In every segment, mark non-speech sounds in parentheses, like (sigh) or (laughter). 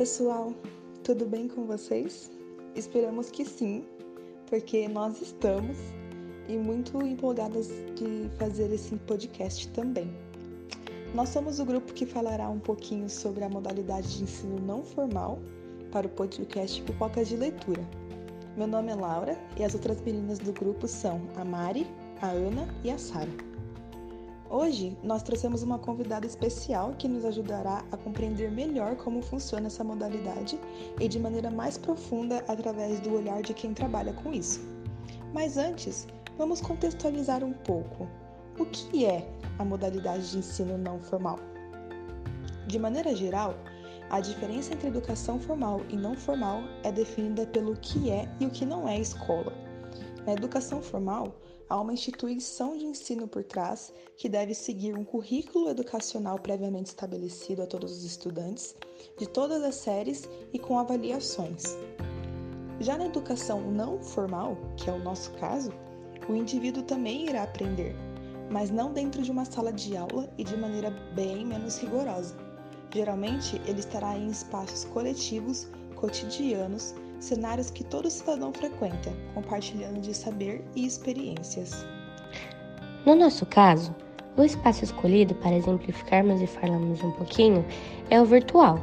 pessoal, tudo bem com vocês? Esperamos que sim, porque nós estamos e muito empolgadas de fazer esse podcast também. Nós somos o grupo que falará um pouquinho sobre a modalidade de ensino não formal para o podcast Pipocas de Leitura. Meu nome é Laura e as outras meninas do grupo são a Mari, a Ana e a Sara. Hoje nós trouxemos uma convidada especial que nos ajudará a compreender melhor como funciona essa modalidade e de maneira mais profunda através do olhar de quem trabalha com isso. Mas antes, vamos contextualizar um pouco. O que é a modalidade de ensino não formal? De maneira geral, a diferença entre educação formal e não formal é definida pelo que é e o que não é escola. Na educação formal, há uma instituição de ensino por trás que deve seguir um currículo educacional previamente estabelecido a todos os estudantes, de todas as séries e com avaliações. Já na educação não formal, que é o nosso caso, o indivíduo também irá aprender, mas não dentro de uma sala de aula e de maneira bem menos rigorosa. Geralmente, ele estará em espaços coletivos, cotidianos, cenários que todo cidadão frequenta, compartilhando de saber e experiências. No nosso caso, o espaço escolhido para exemplificarmos e falarmos um pouquinho é o virtual,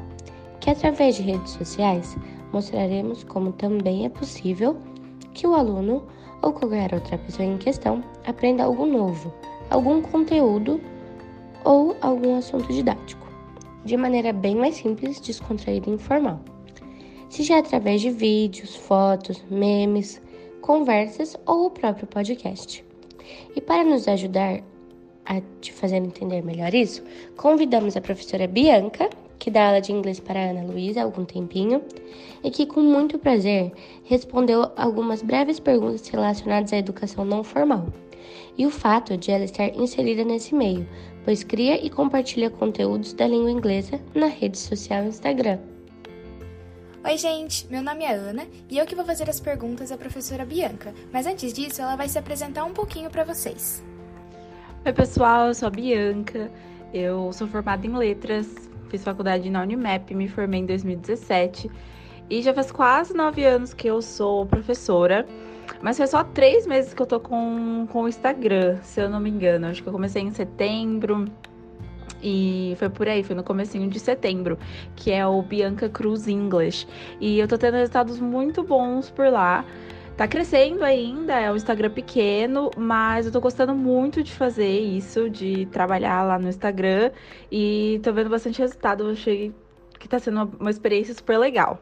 que através de redes sociais mostraremos como também é possível que o aluno ou qualquer outra pessoa em questão aprenda algo novo, algum conteúdo ou algum assunto didático, de maneira bem mais simples, descontraída e informal. Seja através de vídeos, fotos, memes, conversas ou o próprio podcast. E para nos ajudar a te fazer entender melhor isso, convidamos a professora Bianca, que dá aula de inglês para a Ana Luísa há algum tempinho, e que com muito prazer respondeu algumas breves perguntas relacionadas à educação não formal. E o fato de ela estar inserida nesse meio, pois cria e compartilha conteúdos da língua inglesa na rede social Instagram. Oi, gente! Meu nome é Ana e eu que vou fazer as perguntas à professora Bianca, mas antes disso, ela vai se apresentar um pouquinho para vocês. Oi, pessoal, eu sou a Bianca, eu sou formada em letras, fiz faculdade na Unimap, me formei em 2017 e já faz quase nove anos que eu sou professora. Mas foi só três meses que eu tô com, com o Instagram, se eu não me engano. Acho que eu comecei em setembro. E foi por aí, foi no comecinho de setembro, que é o Bianca Cruz English. E eu tô tendo resultados muito bons por lá. Tá crescendo ainda, é um Instagram pequeno, mas eu tô gostando muito de fazer isso, de trabalhar lá no Instagram. E tô vendo bastante resultado. Achei que tá sendo uma, uma experiência super legal.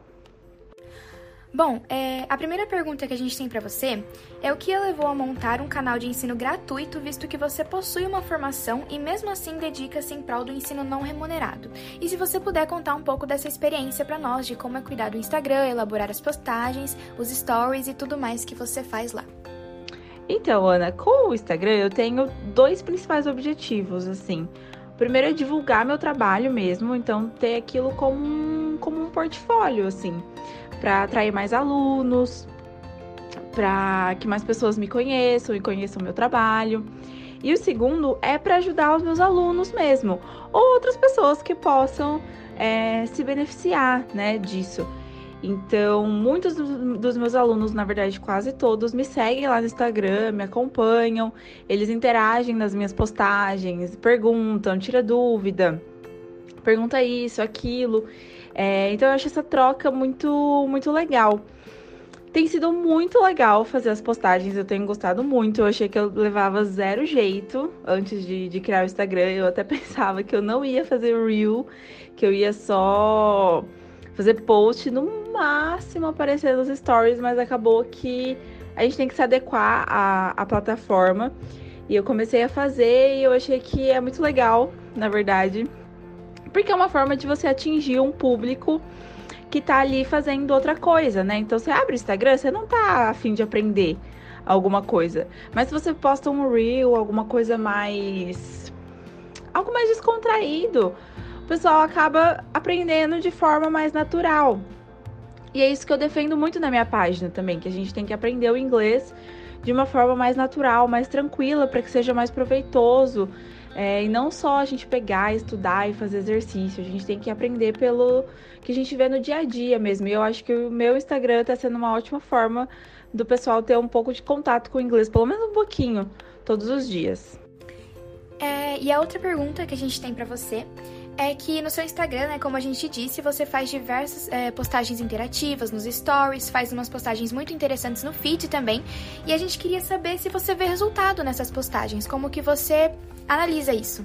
Bom, é, a primeira pergunta que a gente tem para você é o que a levou a montar um canal de ensino gratuito, visto que você possui uma formação e mesmo assim dedica-se em prol do ensino não remunerado. E se você puder contar um pouco dessa experiência para nós, de como é cuidar do Instagram, elaborar as postagens, os stories e tudo mais que você faz lá. Então, Ana, com o Instagram eu tenho dois principais objetivos, assim. O primeiro é divulgar meu trabalho mesmo, então ter aquilo como um, como um portfólio, assim para atrair mais alunos, para que mais pessoas me conheçam e conheçam meu trabalho. E o segundo é para ajudar os meus alunos mesmo, ou outras pessoas que possam é, se beneficiar né, disso. Então, muitos dos meus alunos, na verdade, quase todos, me seguem lá no Instagram, me acompanham, eles interagem nas minhas postagens, perguntam, tira dúvida, pergunta isso, aquilo. É, então eu acho essa troca muito, muito legal. Tem sido muito legal fazer as postagens, eu tenho gostado muito. Eu achei que eu levava zero jeito antes de, de criar o Instagram. Eu até (laughs) pensava que eu não ia fazer Reel, que eu ia só fazer post, no máximo aparecer nos stories, mas acabou que a gente tem que se adequar à, à plataforma. E eu comecei a fazer e eu achei que é muito legal, na verdade porque é uma forma de você atingir um público que tá ali fazendo outra coisa, né? Então você abre o Instagram, você não tá afim de aprender alguma coisa. Mas se você posta um reel, alguma coisa mais. algo mais descontraído, o pessoal acaba aprendendo de forma mais natural. E é isso que eu defendo muito na minha página também, que a gente tem que aprender o inglês de uma forma mais natural, mais tranquila, para que seja mais proveitoso É, e não só a gente pegar, estudar e fazer exercício, a gente tem que aprender pelo que a gente vê no dia a dia mesmo. E eu acho que o meu Instagram está sendo uma ótima forma do pessoal ter um pouco de contato com o inglês, pelo menos um pouquinho, todos os dias. É, e a outra pergunta que a gente tem para você é que no seu Instagram, né, como a gente disse, você faz diversas é, postagens interativas nos stories, faz umas postagens muito interessantes no feed também. E a gente queria saber se você vê resultado nessas postagens, como que você analisa isso.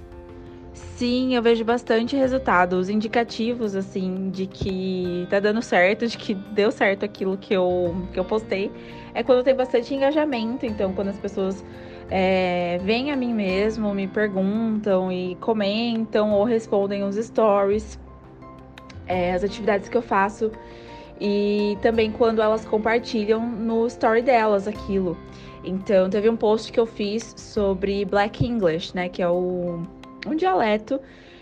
Sim, eu vejo bastante resultado, os indicativos, assim, de que tá dando certo, de que deu certo aquilo que eu, que eu postei, é quando tem bastante engajamento. Então, quando as pessoas é, vêm a mim mesmo, me perguntam e comentam ou respondem os stories, é, as atividades que eu faço e também quando elas compartilham no story delas aquilo. Então, teve um post que eu fiz sobre Black English, né, que é o, um dialeto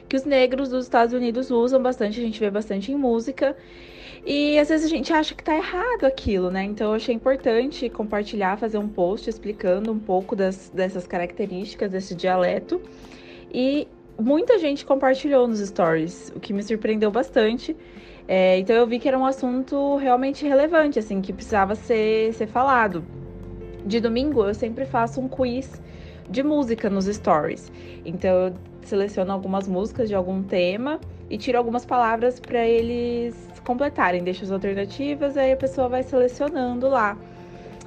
que os negros dos Estados Unidos usam bastante, a gente vê bastante em música. E às vezes a gente acha que tá errado aquilo, né? Então eu achei importante compartilhar, fazer um post explicando um pouco das, dessas características desse dialeto. E muita gente compartilhou nos stories, o que me surpreendeu bastante. É, então eu vi que era um assunto realmente relevante, assim, que precisava ser, ser falado. De domingo eu sempre faço um quiz de música nos stories. Então eu seleciono algumas músicas de algum tema e tiro algumas palavras para eles completarem, deixo as alternativas, aí a pessoa vai selecionando lá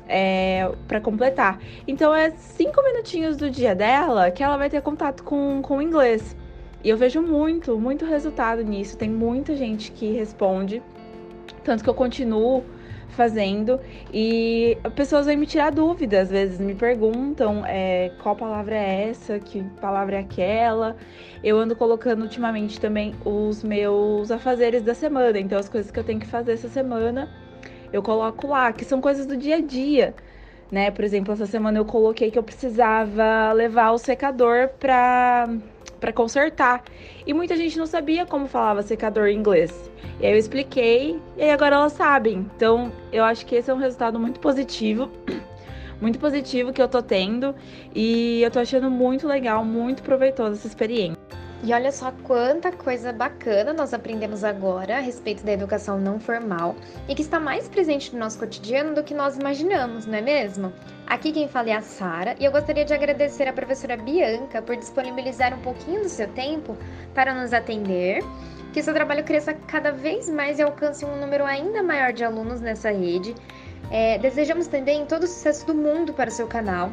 é, para completar. Então é cinco minutinhos do dia dela que ela vai ter contato com, com o inglês. E eu vejo muito, muito resultado nisso. Tem muita gente que responde, tanto que eu continuo fazendo e pessoas vêm me tirar dúvidas, às vezes me perguntam é, qual palavra é essa, que palavra é aquela. Eu ando colocando ultimamente também os meus afazeres da semana, então as coisas que eu tenho que fazer essa semana eu coloco lá, que são coisas do dia a dia. Né? Por exemplo, essa semana eu coloquei que eu precisava levar o secador para para consertar. E muita gente não sabia como falava secador em inglês. E aí eu expliquei e agora elas sabem. Então, eu acho que esse é um resultado muito positivo. (clears throat) Muito positivo que eu tô tendo e eu tô achando muito legal, muito proveitosa essa experiência. E olha só quanta coisa bacana nós aprendemos agora a respeito da educação não formal e que está mais presente no nosso cotidiano do que nós imaginamos, não é mesmo? Aqui quem fala é a Sara e eu gostaria de agradecer à professora Bianca por disponibilizar um pouquinho do seu tempo para nos atender, que seu trabalho cresça cada vez mais e alcance um número ainda maior de alunos nessa rede. É, desejamos também todo o sucesso do mundo para o seu canal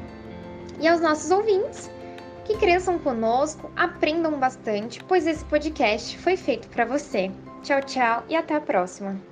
e aos nossos ouvintes que cresçam conosco, aprendam bastante, pois esse podcast foi feito para você. Tchau, tchau e até a próxima!